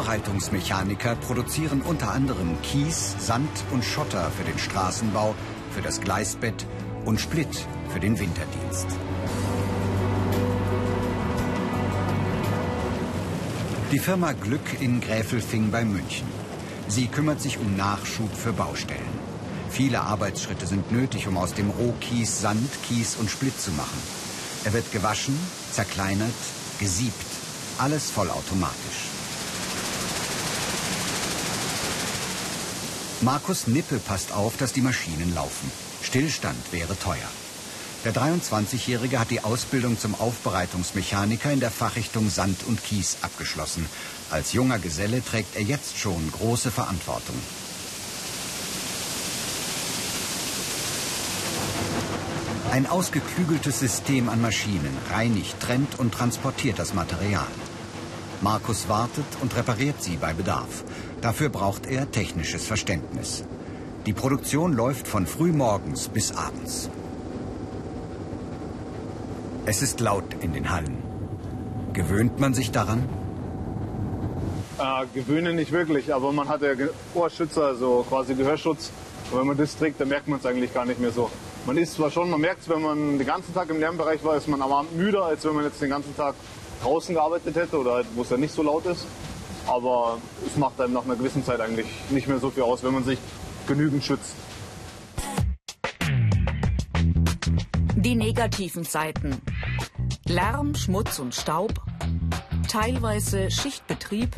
Aufbereitungsmechaniker produzieren unter anderem Kies, Sand und Schotter für den Straßenbau, für das Gleisbett und Split für den Winterdienst. Die Firma Glück in Gräfelfing bei München. Sie kümmert sich um Nachschub für Baustellen. Viele Arbeitsschritte sind nötig, um aus dem Rohkies Sand, Kies und Split zu machen. Er wird gewaschen, zerkleinert, gesiebt. Alles vollautomatisch. Markus Nippe passt auf, dass die Maschinen laufen. Stillstand wäre teuer. Der 23-Jährige hat die Ausbildung zum Aufbereitungsmechaniker in der Fachrichtung Sand und Kies abgeschlossen. Als junger Geselle trägt er jetzt schon große Verantwortung. Ein ausgeklügeltes System an Maschinen reinigt, trennt und transportiert das Material. Markus wartet und repariert sie bei Bedarf. Dafür braucht er technisches Verständnis. Die Produktion läuft von frühmorgens bis abends. Es ist laut in den Hallen. Gewöhnt man sich daran? Äh, gewöhnen nicht wirklich, aber man hat ja Ohrschützer, also quasi Gehörschutz. Und wenn man das trägt, dann merkt man es eigentlich gar nicht mehr so. Man ist zwar schon, man merkt es, wenn man den ganzen Tag im Lärmbereich war, ist man am Abend müder, als wenn man jetzt den ganzen Tag draußen gearbeitet hätte oder halt, wo es ja nicht so laut ist. Aber es macht einem nach einer gewissen Zeit eigentlich nicht mehr so viel aus, wenn man sich genügend schützt. Die negativen Seiten. Lärm, Schmutz und Staub. Teilweise Schichtbetrieb.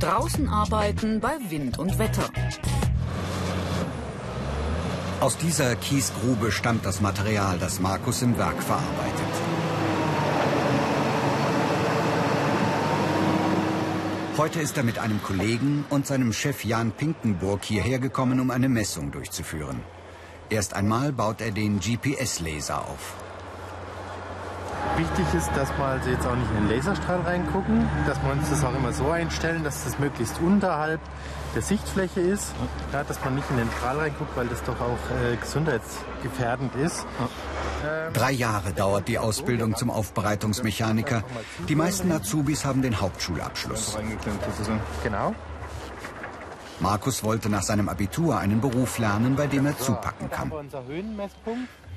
Draußen arbeiten bei Wind und Wetter. Aus dieser Kiesgrube stammt das Material, das Markus im Werk verarbeitet. Heute ist er mit einem Kollegen und seinem Chef Jan Pinkenburg hierher gekommen, um eine Messung durchzuführen. Erst einmal baut er den GPS-Laser auf. Wichtig ist, dass wir also jetzt auch nicht in den Laserstrahl reingucken, dass wir uns das auch immer so einstellen, dass das möglichst unterhalb der Sichtfläche ist, ja, dass man nicht in den Strahl reinguckt, weil das doch auch äh, gesundheitsgefährdend ist. Ähm, Drei Jahre dauert die Ausbildung zum Aufbereitungsmechaniker. Die meisten Azubis haben den Hauptschulabschluss. Genau. Markus wollte nach seinem Abitur einen Beruf lernen, bei dem er zupacken kann.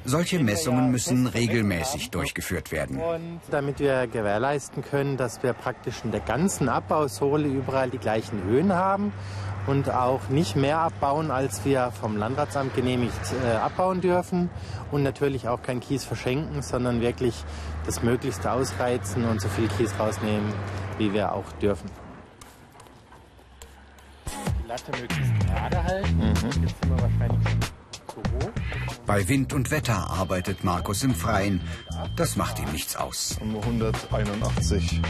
Solche Messungen müssen regelmäßig durchgeführt werden. Und damit wir gewährleisten können, dass wir praktisch in der ganzen Abbausohle überall die gleichen Höhen haben und auch nicht mehr abbauen, als wir vom Landratsamt genehmigt äh, abbauen dürfen und natürlich auch kein Kies verschenken, sondern wirklich das Möglichste ausreizen und so viel Kies rausnehmen, wie wir auch dürfen. Latte möglichst gerade halten. Mhm. Jetzt sind wir wahrscheinlich schon zu hoch. Bei Wind und Wetter arbeitet Markus im Freien. Das macht ihm nichts aus. 181.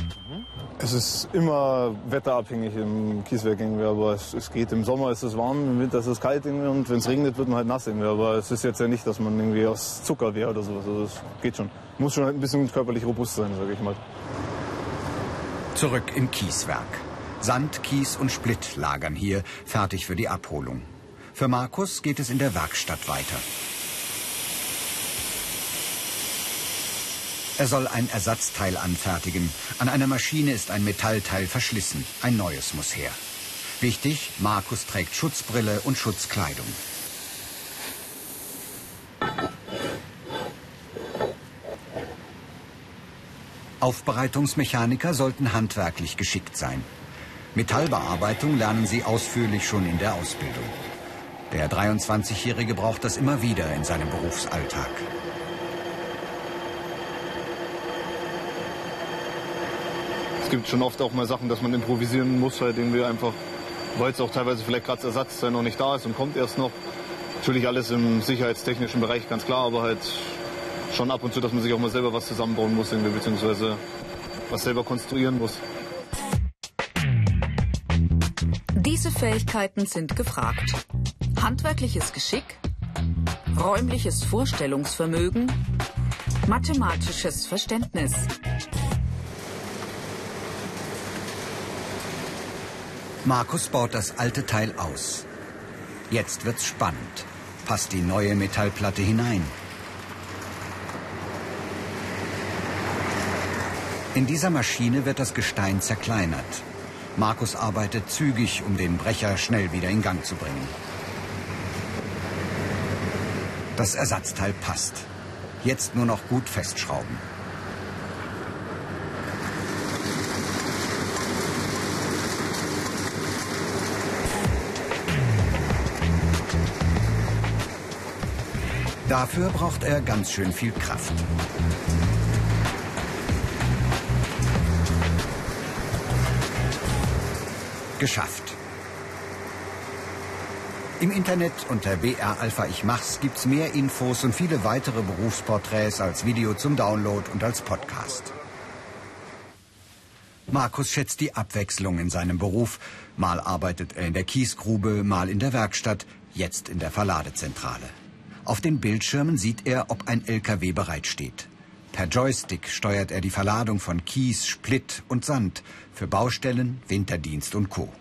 Es ist immer wetterabhängig im Kieswerk irgendwie, aber es, es, geht. Im Sommer ist es warm, im Winter ist es kalt irgendwie und wenn es regnet, wird man halt nass irgendwie. Aber es ist jetzt ja nicht, dass man irgendwie aus Zucker wäre oder sowas. Also es geht schon. Muss schon ein bisschen körperlich robust sein, sage ich mal. Zurück im Kieswerk. Sand, Kies und Split lagern hier, fertig für die Abholung. Für Markus geht es in der Werkstatt weiter. Er soll ein Ersatzteil anfertigen. An einer Maschine ist ein Metallteil verschlissen. Ein neues muss her. Wichtig, Markus trägt Schutzbrille und Schutzkleidung. Aufbereitungsmechaniker sollten handwerklich geschickt sein. Metallbearbeitung lernen sie ausführlich schon in der Ausbildung. Der 23-Jährige braucht das immer wieder in seinem Berufsalltag. Es gibt schon oft auch mal Sachen, dass man improvisieren muss, halt irgendwie einfach, weil es auch teilweise vielleicht gerade das Ersatzteil noch nicht da ist und kommt erst noch. Natürlich alles im sicherheitstechnischen Bereich, ganz klar, aber halt schon ab und zu, dass man sich auch mal selber was zusammenbauen muss, irgendwie, beziehungsweise was selber konstruieren muss. Diese Fähigkeiten sind gefragt. Handwerkliches Geschick, räumliches Vorstellungsvermögen, mathematisches Verständnis. Markus baut das alte Teil aus. Jetzt wird's spannend. Passt die neue Metallplatte hinein? In dieser Maschine wird das Gestein zerkleinert. Markus arbeitet zügig, um den Brecher schnell wieder in Gang zu bringen. Das Ersatzteil passt. Jetzt nur noch gut festschrauben. Dafür braucht er ganz schön viel Kraft. Geschafft. Im Internet unter BR Alpha Ich Mach's gibt's mehr Infos und viele weitere Berufsporträts als Video zum Download und als Podcast. Markus schätzt die Abwechslung in seinem Beruf. Mal arbeitet er in der Kiesgrube, mal in der Werkstatt, jetzt in der Verladezentrale. Auf den Bildschirmen sieht er, ob ein LKW bereitsteht. Per Joystick steuert er die Verladung von Kies, Split und Sand für Baustellen, Winterdienst und Co.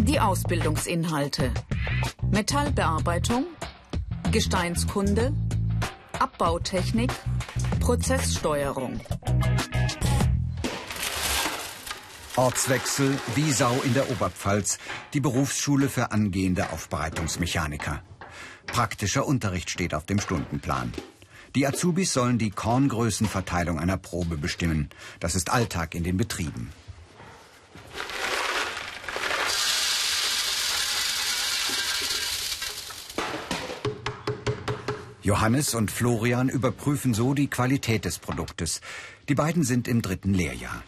Die Ausbildungsinhalte. Metallbearbeitung, Gesteinskunde, Abbautechnik, Prozesssteuerung. Ortswechsel Wiesau in der Oberpfalz, die Berufsschule für angehende Aufbereitungsmechaniker. Praktischer Unterricht steht auf dem Stundenplan. Die Azubis sollen die Korngrößenverteilung einer Probe bestimmen. Das ist Alltag in den Betrieben. Johannes und Florian überprüfen so die Qualität des Produktes. Die beiden sind im dritten Lehrjahr.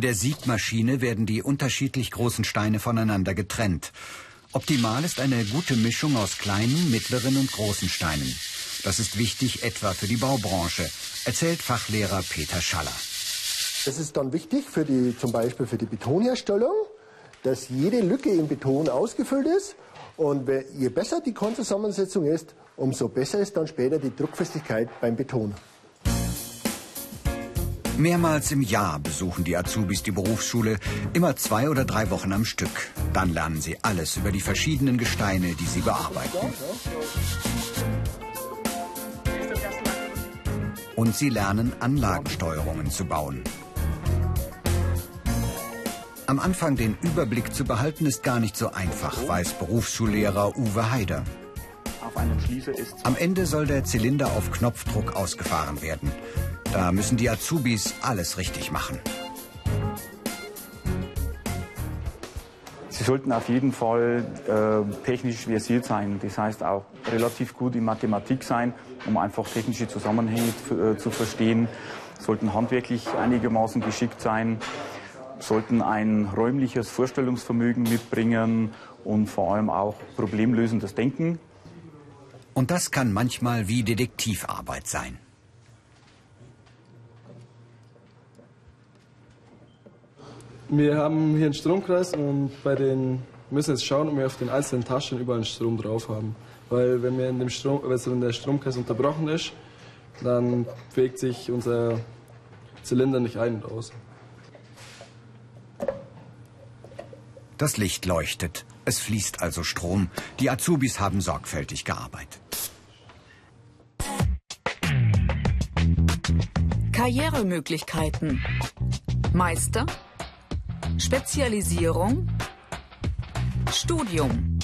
In der Siebmaschine werden die unterschiedlich großen Steine voneinander getrennt. Optimal ist eine gute Mischung aus kleinen, mittleren und großen Steinen. Das ist wichtig etwa für die Baubranche, erzählt Fachlehrer Peter Schaller. Es ist dann wichtig für die, zum Beispiel für die Betonherstellung, dass jede Lücke im Beton ausgefüllt ist. Und je besser die Kornzusammensetzung ist, umso besser ist dann später die Druckfestigkeit beim Beton. Mehrmals im Jahr besuchen die Azubis die Berufsschule, immer zwei oder drei Wochen am Stück. Dann lernen sie alles über die verschiedenen Gesteine, die sie bearbeiten. Und sie lernen Anlagensteuerungen zu bauen. Am Anfang den Überblick zu behalten ist gar nicht so einfach, weiß Berufsschullehrer Uwe Haider. Am Ende soll der Zylinder auf Knopfdruck ausgefahren werden. Da müssen die Azubis alles richtig machen. Sie sollten auf jeden Fall äh, technisch versiert sein. Das heißt auch relativ gut in Mathematik sein, um einfach technische Zusammenhänge äh, zu verstehen. Sollten handwerklich einigermaßen geschickt sein, sollten ein räumliches Vorstellungsvermögen mitbringen und vor allem auch problemlösendes Denken. Und das kann manchmal wie Detektivarbeit sein. Wir haben hier einen Stromkreis und bei den müssen jetzt schauen, ob wir auf den einzelnen Taschen überall einen Strom drauf haben. Weil wenn, wir in dem Strom, also wenn der Stromkreis unterbrochen ist, dann bewegt sich unser Zylinder nicht ein und aus. Das Licht leuchtet. Es fließt also Strom. Die Azubis haben sorgfältig gearbeitet. Karrieremöglichkeiten. Meister, Spezialisierung, Studium.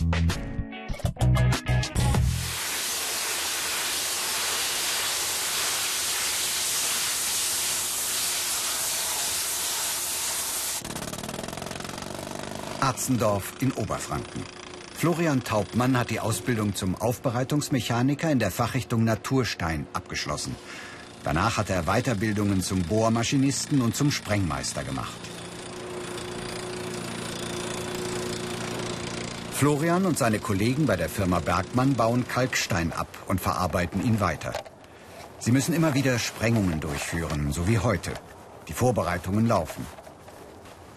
Arzendorf in Oberfranken. Florian Taubmann hat die Ausbildung zum Aufbereitungsmechaniker in der Fachrichtung Naturstein abgeschlossen. Danach hat er Weiterbildungen zum Bohrmaschinisten und zum Sprengmeister gemacht. Florian und seine Kollegen bei der Firma Bergmann bauen Kalkstein ab und verarbeiten ihn weiter. Sie müssen immer wieder Sprengungen durchführen, so wie heute. Die Vorbereitungen laufen.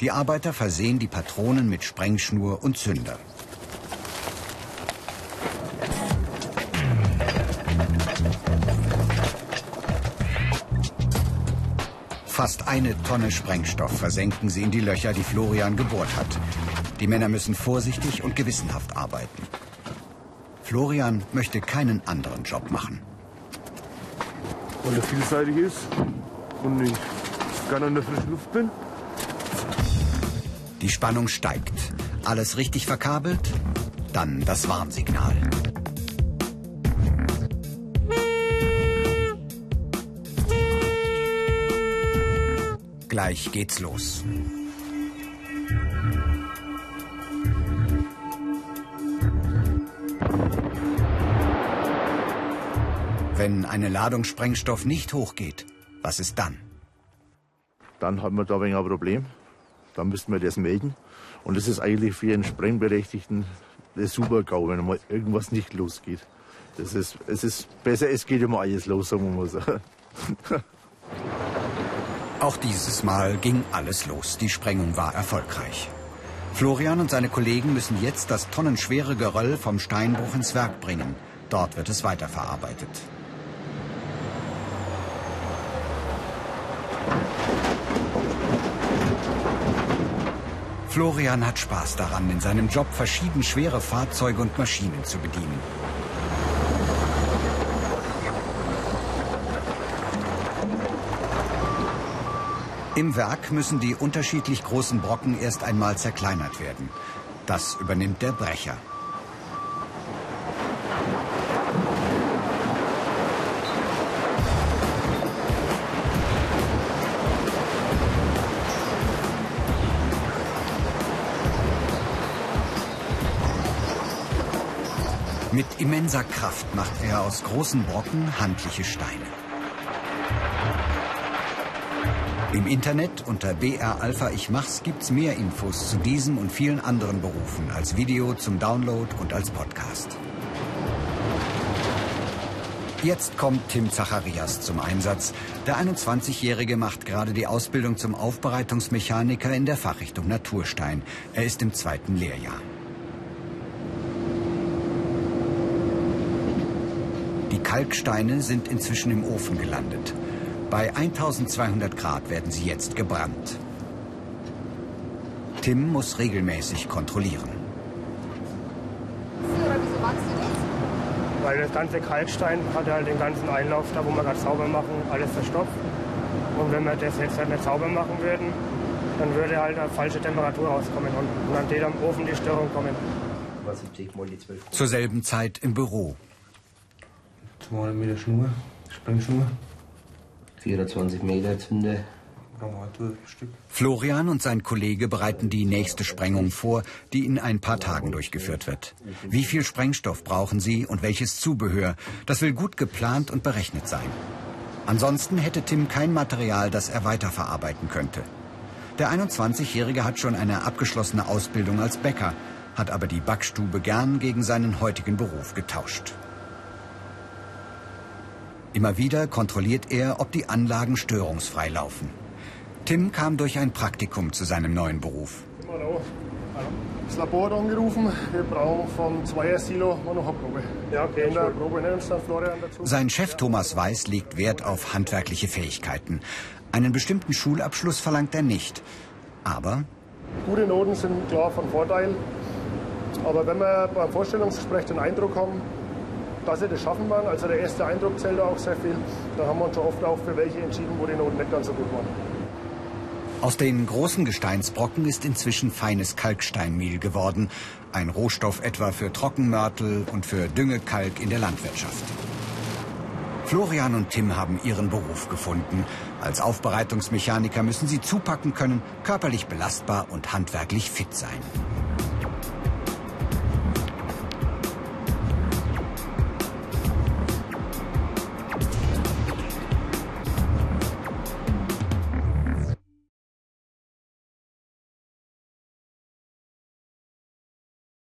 Die Arbeiter versehen die Patronen mit Sprengschnur und Zünder. Fast eine Tonne Sprengstoff versenken sie in die Löcher, die Florian gebohrt hat. Die Männer müssen vorsichtig und gewissenhaft arbeiten. Florian möchte keinen anderen Job machen. Weil er vielseitig ist und ich gerne in der frischen Luft bin. Die Spannung steigt. Alles richtig verkabelt? Dann das Warnsignal. Gleich geht's los. Wenn eine Ladung Sprengstoff nicht hochgeht, was ist dann? Dann hat man da ein wenig ein Problem. Dann müssten wir das melden. Und das ist eigentlich für einen Sprengberechtigten der Super-GAU, wenn mal irgendwas nicht losgeht. Das ist, es ist besser, es geht immer alles los, sagen wir mal so. Auch dieses Mal ging alles los. Die Sprengung war erfolgreich. Florian und seine Kollegen müssen jetzt das tonnenschwere Geröll vom Steinbruch ins Werk bringen. Dort wird es weiterverarbeitet. Florian hat Spaß daran, in seinem Job verschieden schwere Fahrzeuge und Maschinen zu bedienen. Im Werk müssen die unterschiedlich großen Brocken erst einmal zerkleinert werden. Das übernimmt der Brecher. Mit immenser Kraft macht er aus großen Brocken handliche Steine. Im Internet unter BR Alpha Ich Mach's gibt's mehr Infos zu diesem und vielen anderen Berufen als Video zum Download und als Podcast. Jetzt kommt Tim Zacharias zum Einsatz. Der 21-Jährige macht gerade die Ausbildung zum Aufbereitungsmechaniker in der Fachrichtung Naturstein. Er ist im zweiten Lehrjahr. Die Kalksteine sind inzwischen im Ofen gelandet. Bei 1200 Grad werden sie jetzt gebrannt. Tim muss regelmäßig kontrollieren. Weil das ganze Kalkstein hat halt den ganzen Einlauf, da wo wir gerade sauber machen, alles verstopft. Und wenn wir das jetzt halt nicht sauber machen würden, dann würde halt eine falsche Temperatur rauskommen und dann würde am Ofen die Störung kommen. Zur selben Zeit im Büro. 200 Meter Schnur, Sprengschnur. 24 Meter Zünder. Florian und sein Kollege bereiten die nächste Sprengung vor, die in ein paar Tagen durchgeführt wird. Wie viel Sprengstoff brauchen sie und welches Zubehör? Das will gut geplant und berechnet sein. Ansonsten hätte Tim kein Material, das er weiterverarbeiten könnte. Der 21-Jährige hat schon eine abgeschlossene Ausbildung als Bäcker, hat aber die Backstube gern gegen seinen heutigen Beruf getauscht. Immer wieder kontrolliert er, ob die Anlagen störungsfrei laufen. Tim kam durch ein Praktikum zu seinem neuen Beruf. Das Labor hat angerufen. Wir brauchen vom Zweier-Silo noch eine Probe. Ja, okay. In der Probe Florian dazu. Sein Chef Thomas Weiß legt Wert auf handwerkliche Fähigkeiten. Einen bestimmten Schulabschluss verlangt er nicht. Aber Gute Noten sind klar von Vorteil. Aber wenn wir beim Vorstellungsgespräch den Eindruck haben, dass sie das schaffen werden, also der erste Eindruck zählt auch sehr viel, dann haben wir uns schon oft auch für welche entschieden, wo die Noten nicht ganz so gut waren. aus den großen Gesteinsbrocken ist inzwischen feines Kalksteinmehl geworden. Ein Rohstoff etwa für Trockenmörtel und für Düngekalk in der Landwirtschaft. Florian und Tim haben ihren Beruf gefunden. Als Aufbereitungsmechaniker müssen sie zupacken können, körperlich belastbar und handwerklich fit sein.